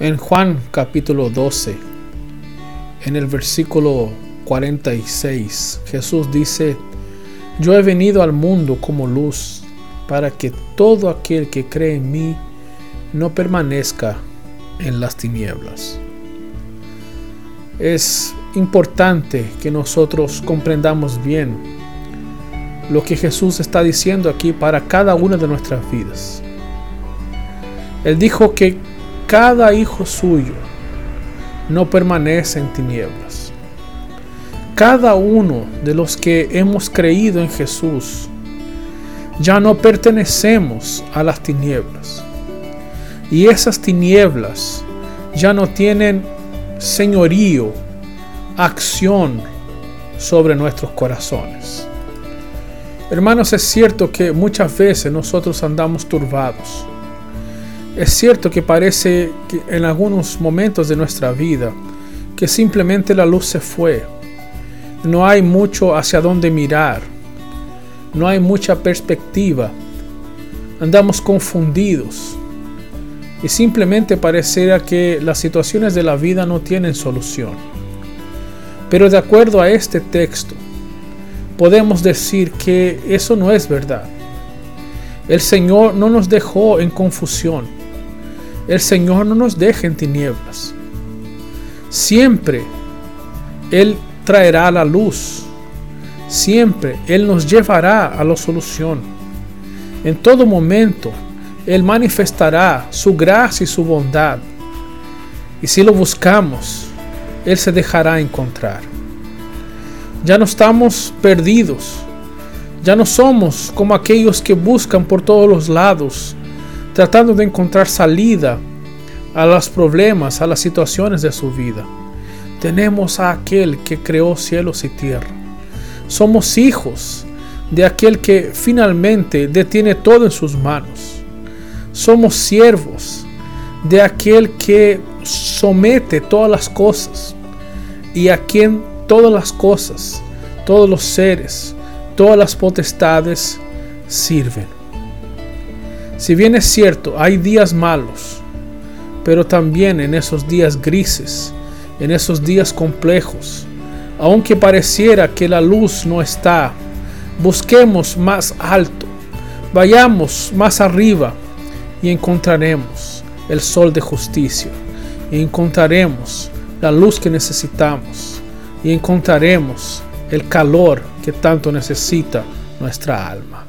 En Juan capítulo 12, en el versículo 46, Jesús dice, Yo he venido al mundo como luz, para que todo aquel que cree en mí no permanezca en las tinieblas. Es importante que nosotros comprendamos bien lo que Jesús está diciendo aquí para cada una de nuestras vidas. Él dijo que cada hijo suyo no permanece en tinieblas. Cada uno de los que hemos creído en Jesús ya no pertenecemos a las tinieblas. Y esas tinieblas ya no tienen señorío, acción sobre nuestros corazones. Hermanos, es cierto que muchas veces nosotros andamos turbados es cierto que parece que en algunos momentos de nuestra vida que simplemente la luz se fue. No hay mucho hacia dónde mirar. No hay mucha perspectiva. Andamos confundidos. Y simplemente pareciera que las situaciones de la vida no tienen solución. Pero de acuerdo a este texto, podemos decir que eso no es verdad. El Señor no nos dejó en confusión el Señor no nos deja en tinieblas. Siempre Él traerá la luz. Siempre Él nos llevará a la solución. En todo momento Él manifestará su gracia y su bondad. Y si lo buscamos, Él se dejará encontrar. Ya no estamos perdidos. Ya no somos como aquellos que buscan por todos los lados tratando de encontrar salida a los problemas, a las situaciones de su vida. Tenemos a aquel que creó cielos y tierra. Somos hijos de aquel que finalmente detiene todo en sus manos. Somos siervos de aquel que somete todas las cosas y a quien todas las cosas, todos los seres, todas las potestades sirven. Si bien es cierto, hay días malos, pero también en esos días grises, en esos días complejos, aunque pareciera que la luz no está, busquemos más alto, vayamos más arriba y encontraremos el sol de justicia, y encontraremos la luz que necesitamos, y encontraremos el calor que tanto necesita nuestra alma.